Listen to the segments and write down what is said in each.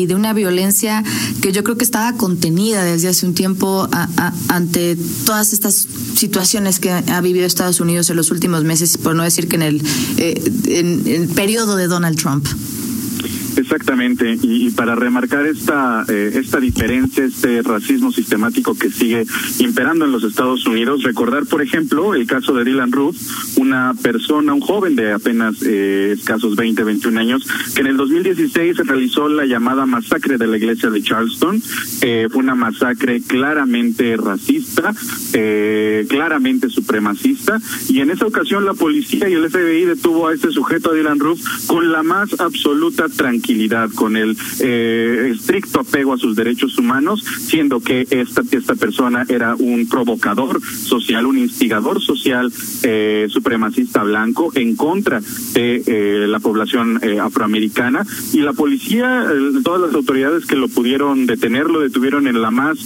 y de una violencia que yo creo que estaba contenida desde hace un tiempo ante todas estas situaciones que ha vivido Estados Unidos en los últimos meses, por no decir que en el, eh, en el periodo de Donald Trump. Exactamente, y, para remarcar esta eh, esta diferencia, este racismo sistemático que sigue imperando en los Estados Unidos, recordar, por ejemplo, el caso de Dylan Ruth, una persona, un joven de apenas eh, escasos 20, 21 años, que en el 2016 se realizó la llamada masacre de la iglesia de Charleston. Eh, fue una masacre claramente racista, eh, claramente supremacista, y en esa ocasión la policía y el FBI detuvo a este sujeto, a Dylan Ruth, con la más absoluta tranquilidad con el eh, estricto apego a sus derechos humanos, siendo que esta, esta persona era un provocador social, un instigador social eh, supremacista blanco en contra de eh, la población afroamericana. Y la policía, todas las autoridades que lo pudieron detener, lo detuvieron en la más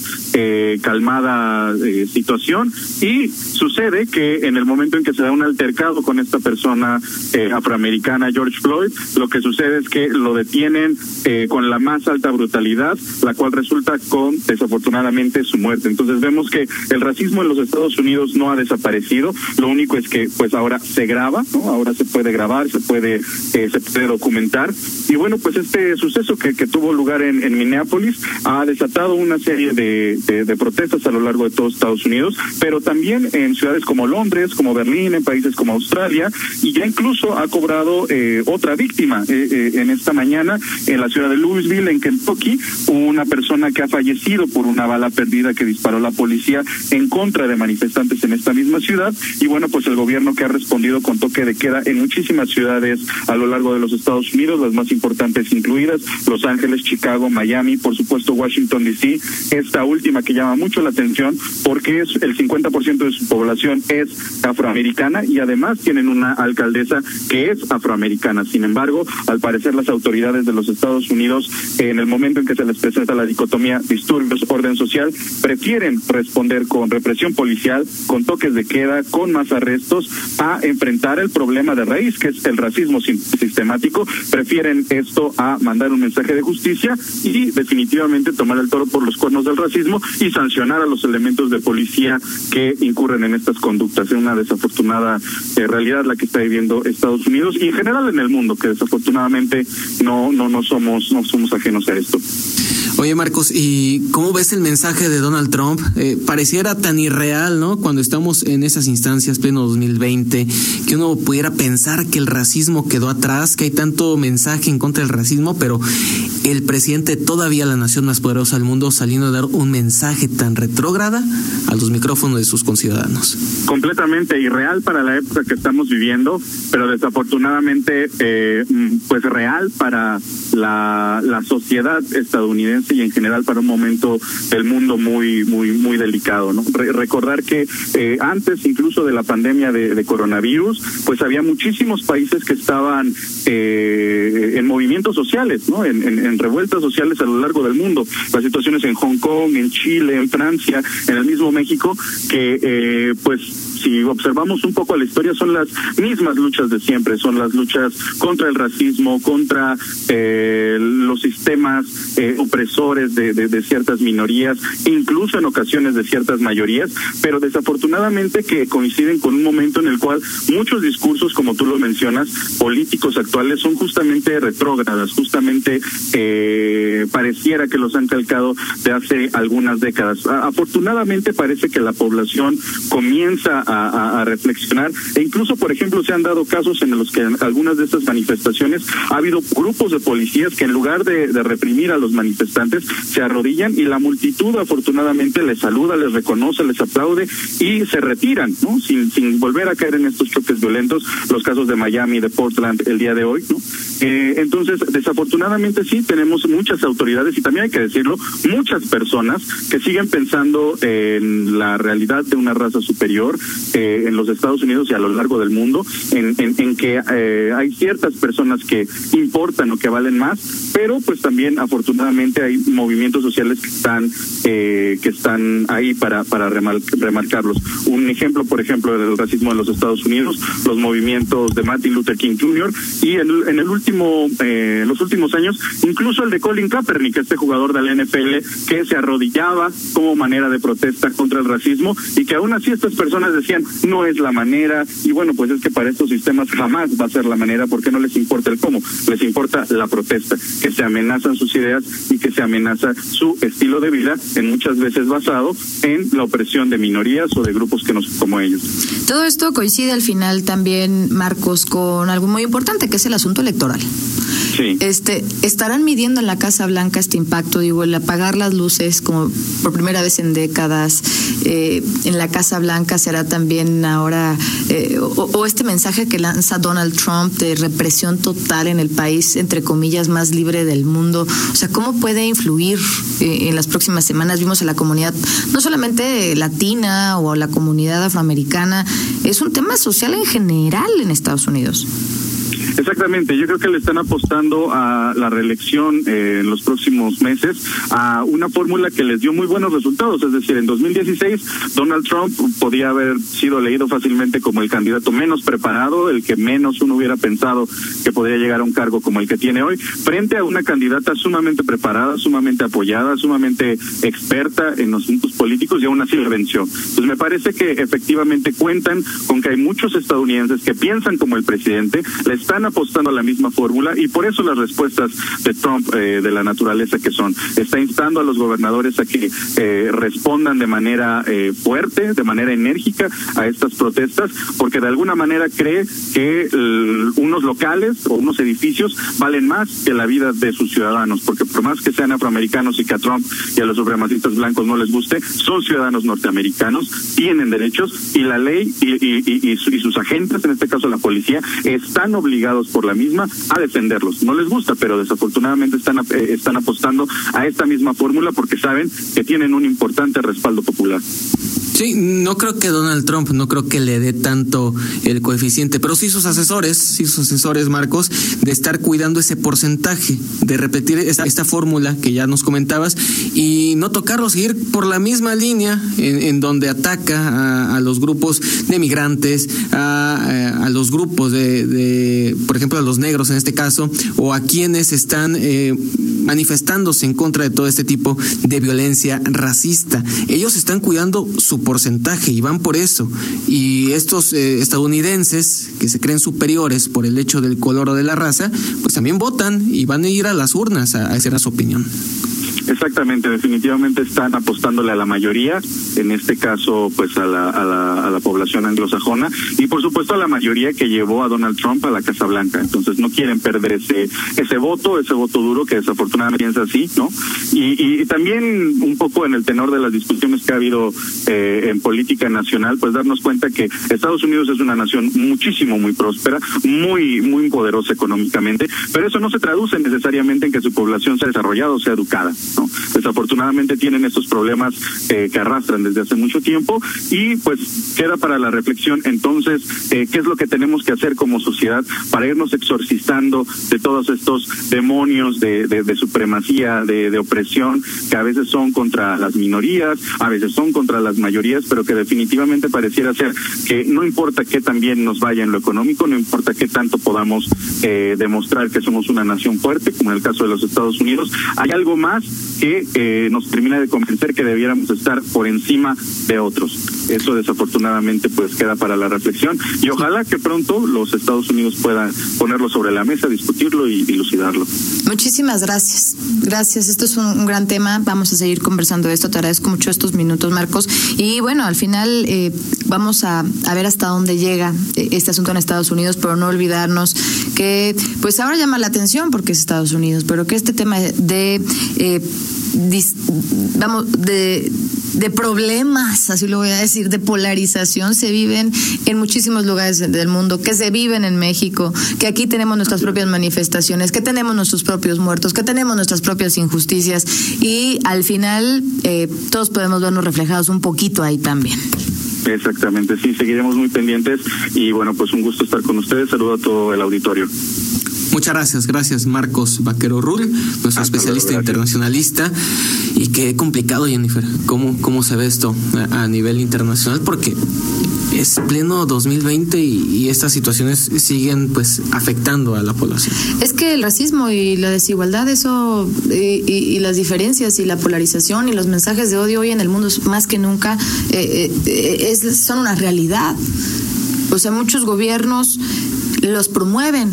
calmada situación. Y sucede que en el momento en que se da un altercado con esta persona afroamericana, George Floyd, lo que sucede es que lo detienen tienen eh, con la más alta brutalidad, la cual resulta con, desafortunadamente, su muerte. Entonces vemos que el racismo en los Estados Unidos no ha desaparecido, lo único es que pues ahora se graba, ¿no? Ahora se puede grabar, se puede, eh, se puede documentar. Y bueno, pues este suceso que, tuvo lugar en, Minneapolis ha desatado una serie de, protestas a lo largo de todo Estados Unidos, pero también en ciudades como Londres, como Berlín, en países como Australia, y ya incluso ha cobrado eh, otra víctima en esta mañana en la ciudad de Louisville, en Kentucky, una persona que ha fallecido por una bala perdida que disparó la policía en contra de manifestantes en esta misma ciudad. Y bueno, pues el gobierno que ha respondido con toque de queda en muchísimas ciudades a lo largo de los Estados Unidos, las más importantes incluidas, Los Ángeles, Chicago, Miami, por supuesto Washington DC. Esta última que llama mucho la atención porque es el 50% de su población es afroamericana y además tienen una alcaldesa que es afroamericana. Sin embargo, al parecer las autoridades de los Estados Unidos, en el momento en que se les presenta la dicotomía disturbios, orden social, prefieren responder con represión policial, con toques de queda, con más arrestos, a enfrentar el problema de raíz, que es el racismo sistemático. Prefieren esto a mandar un mensaje de justicia y definitivamente tomar el toro por los cuernos del racismo y sancionar a los elementos de policía que incurren en estas conductas. Es una desafortunada eh, realidad la que está viviendo Estados Unidos y en general en el mundo, que desafortunadamente no no, no, somos, no somos ajenos a esto. Oye Marcos, ¿y cómo ves el mensaje de Donald Trump? Eh, pareciera tan irreal, ¿no? Cuando estamos en esas instancias pleno 2020, que uno pudiera pensar que el racismo quedó atrás, que hay tanto mensaje en contra del racismo, pero el presidente todavía la nación más poderosa del mundo saliendo a dar un mensaje tan retrógrada a los micrófonos de sus conciudadanos. Completamente irreal para la época que estamos viviendo, pero desafortunadamente eh, pues real para la sociedad estadounidense y en general para un momento del mundo muy muy muy delicado no recordar que eh, antes incluso de la pandemia de, coronavirus pues había muchísimos países que estaban eh, en movimientos sociales no en, en, revueltas sociales a lo largo del mundo. Las situaciones en Hong Kong en Chile en Francia en el mismo México que eh, pues si observamos un poco la historia, son las mismas luchas de siempre, son las luchas contra el racismo, contra eh, los sistemas eh, opresores de, de, ciertas minorías, incluso en ocasiones de ciertas mayorías, pero desafortunadamente que coinciden con un momento en el cual muchos discursos, como tú lo mencionas, políticos actuales son justamente retrógradas, justamente eh, pareciera que los han calcado de hace algunas décadas. Afortunadamente parece que la población comienza a a, reflexionar. E incluso, por ejemplo, se han dado casos en los que en algunas de estas manifestaciones ha habido grupos de policías que en lugar de, reprimir a los manifestantes se arrodillan y la multitud afortunadamente les saluda, les reconoce, les aplaude y se retiran, ¿no? Sin, sin volver a caer en estos choques violentos, los casos de Miami, de Portland el día de hoy, ¿no? Eh, entonces, desafortunadamente sí, tenemos muchas autoridades y también hay que decirlo, muchas personas que siguen pensando en la realidad de una raza superior, eh, en los Estados Unidos y a lo largo del mundo, en, en, que eh, hay ciertas personas que importan o que valen más, pero pues también afortunadamente hay movimientos sociales que están eh, que están ahí para para remarcarlos. Un ejemplo, por ejemplo, del racismo en los Estados Unidos, los movimientos de Martin Luther King Jr. y en, en el último eh, los últimos años, incluso el de Colin Kaepernick, este jugador de la NFL que se arrodillaba como manera de protesta contra el racismo y que aún así estas personas decían no es la manera y bueno pues es que para estos sistemas jamás va a ser la manera porque no les importa el cómo, les importa la protesta, que se amenazan sus ideas y que se amenaza su estilo de vida, en muchas veces basado en la opresión de minorías o de grupos que no son como ellos. Todo esto coincide al final también, Marcos, con algo muy importante, que es el asunto electoral. Este, estarán midiendo en la Casa Blanca este impacto, digo, el apagar las luces como por primera vez en décadas eh, en la Casa Blanca será también ahora eh, o, este mensaje que lanza Donald Trump de represión total en el país entre comillas más libre del mundo, o sea, cómo puede influir eh, en las próximas semanas. Vimos a la comunidad no solamente latina o la comunidad afroamericana, es un tema social en general en Estados Unidos. Exactamente, yo creo que le están apostando a la reelección eh, en los próximos meses a una fórmula que les dio muy buenos resultados, es decir, en 2016 Donald Trump podía haber sido leído fácilmente como el candidato menos preparado, el que menos uno hubiera pensado que podría llegar a un cargo como el que tiene hoy, frente a una candidata sumamente preparada, sumamente apoyada, sumamente experta en asuntos políticos y aún así le venció. Pues me parece que efectivamente cuentan con que hay muchos estadounidenses que piensan como el presidente, le están apostando a la misma fórmula y por eso las respuestas de Trump eh, de la naturaleza que son. Está instando a los gobernadores a que eh, respondan de manera eh, fuerte, de manera enérgica a estas protestas, porque de alguna manera cree que unos locales o unos edificios valen más que la vida de sus ciudadanos, porque por más que sean afroamericanos y que a Trump y a los supremacistas blancos no les guste, son ciudadanos norteamericanos, tienen derechos y la ley y, y sus agentes, en este caso la policía, están obligados por la misma a defenderlos. No les gusta, pero desafortunadamente están, eh, están apostando a esta misma fórmula porque saben que tienen un importante respaldo popular. Sí, no creo que Donald Trump, no creo que le dé tanto el coeficiente, pero sí sus asesores, sí sus asesores, Marcos, de estar cuidando ese porcentaje, de repetir esta, esta fórmula que ya nos comentabas y no tocarlo, seguir por la misma línea en, donde ataca a, los grupos de migrantes, a, a los grupos de, de, por ejemplo, a los negros en este caso, o a quienes están eh, manifestándose en contra de todo este tipo de violencia racista. Ellos están cuidando su porcentaje y van por eso. Y estos eh, estadounidenses que se creen superiores por el hecho del color o de la raza, pues también votan y van a ir a las urnas a, a hacer su opinión. Exactamente, definitivamente están apostándole a la mayoría, en este caso pues a la, a la, población anglosajona y por supuesto a la mayoría que llevó a Donald Trump a la Casa Blanca. Entonces no quieren perder ese, ese voto, ese voto duro que desafortunadamente piensa así, ¿no? Y, y también un poco en el tenor de las discusiones que ha habido eh, en política nacional, pues darnos cuenta que Estados Unidos es una nación muchísimo, muy próspera, muy, muy poderosa económicamente, pero eso no se traduce necesariamente en que su población sea desarrollada o sea educada. Desafortunadamente tienen estos problemas eh, que arrastran desde hace mucho tiempo y pues queda para la reflexión entonces eh, qué es lo que tenemos que hacer como sociedad para irnos exorcizando de todos estos demonios de, de, supremacía, de, de opresión que a veces son contra las minorías, a veces son contra las mayorías, pero que definitivamente pareciera ser que no importa qué también nos vaya en lo económico, no importa qué tanto podamos eh, demostrar que somos una nación fuerte, como en el caso de los Estados Unidos, hay algo más que eh, nos termina de convencer que debiéramos estar por encima de otros. Eso desafortunadamente pues queda para la reflexión y ojalá que pronto los Estados Unidos puedan ponerlo sobre la mesa, discutirlo y dilucidarlo. Muchísimas gracias. Gracias. Esto es un, gran tema. Vamos a seguir conversando de esto. Te agradezco mucho estos minutos, Marcos. Y bueno, al final eh, vamos a, a, ver hasta dónde llega eh, este asunto en Estados Unidos, pero no olvidarnos que pues ahora llama la atención porque es Estados Unidos, pero que este tema de eh, vamos, de, de problemas, así lo voy a decir, de polarización se viven en muchísimos lugares del mundo, que se viven en México, que aquí tenemos nuestras propias manifestaciones, que tenemos nuestros propios muertos, que tenemos nuestras propias injusticias y al final eh, todos podemos vernos reflejados un poquito ahí también. Exactamente, sí, seguiremos muy pendientes y bueno, pues un gusto estar con ustedes. Saludo a todo el auditorio. Muchas gracias, gracias Marcos Vaquero Rull, nuestro especialista internacionalista. Y qué complicado, Jennifer, cómo, cómo se ve esto a, nivel internacional, porque es pleno 2020 y, estas situaciones siguen pues afectando a la población. Es que el racismo y la desigualdad, eso y, las diferencias y la polarización y los mensajes de odio hoy en el mundo más que nunca eh, eh, es, son una realidad. O sea, muchos gobiernos los promueven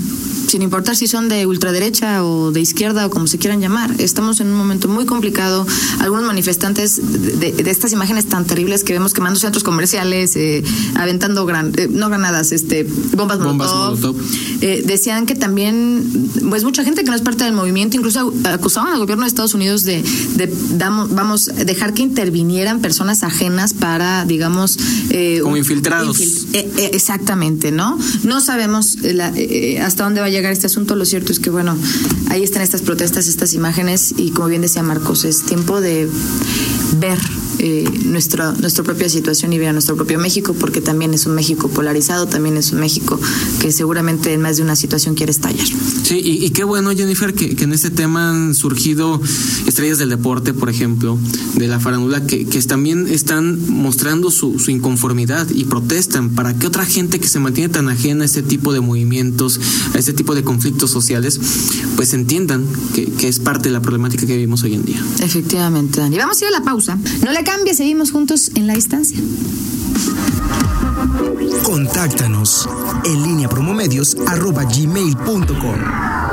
sin importar si son de ultraderecha o de izquierda o como se quieran llamar. Estamos en un momento muy complicado. Algunos manifestantes de, estas imágenes tan terribles que vemos quemando centros comerciales, eh, aventando gran, eh, no granadas, este, bombas, molotov, eh, decían que también, pues mucha gente que no es parte del movimiento, incluso acusaban al gobierno de Estados Unidos de, de damos, vamos, dejar que intervinieran personas ajenas para, digamos, como infiltrados. exactamente, ¿no? No sabemos hasta dónde vaya llegar este asunto, lo cierto es que, bueno, ahí están estas protestas, estas imágenes y como bien decía Marcos, es tiempo de ver eh, nuestra, nuestra propia situación y ver a nuestro propio México, porque también es un México polarizado, también es un México que seguramente en más de una situación quiere estallar. Sí, y, qué bueno, Jennifer, que, en este tema han surgido estrellas del deporte, por ejemplo, de la farándula, que, que también están mostrando su, su inconformidad y protestan para que otra gente que se mantiene tan ajena a este tipo de movimientos, a este tipo de conflictos sociales, pues entiendan que, que es parte de la problemática que vivimos hoy en día. Efectivamente, Dani. Vamos a ir a la pausa. No le cambie, seguimos juntos en la distancia. Contáctanos en línea promomedios arroba gmail.com.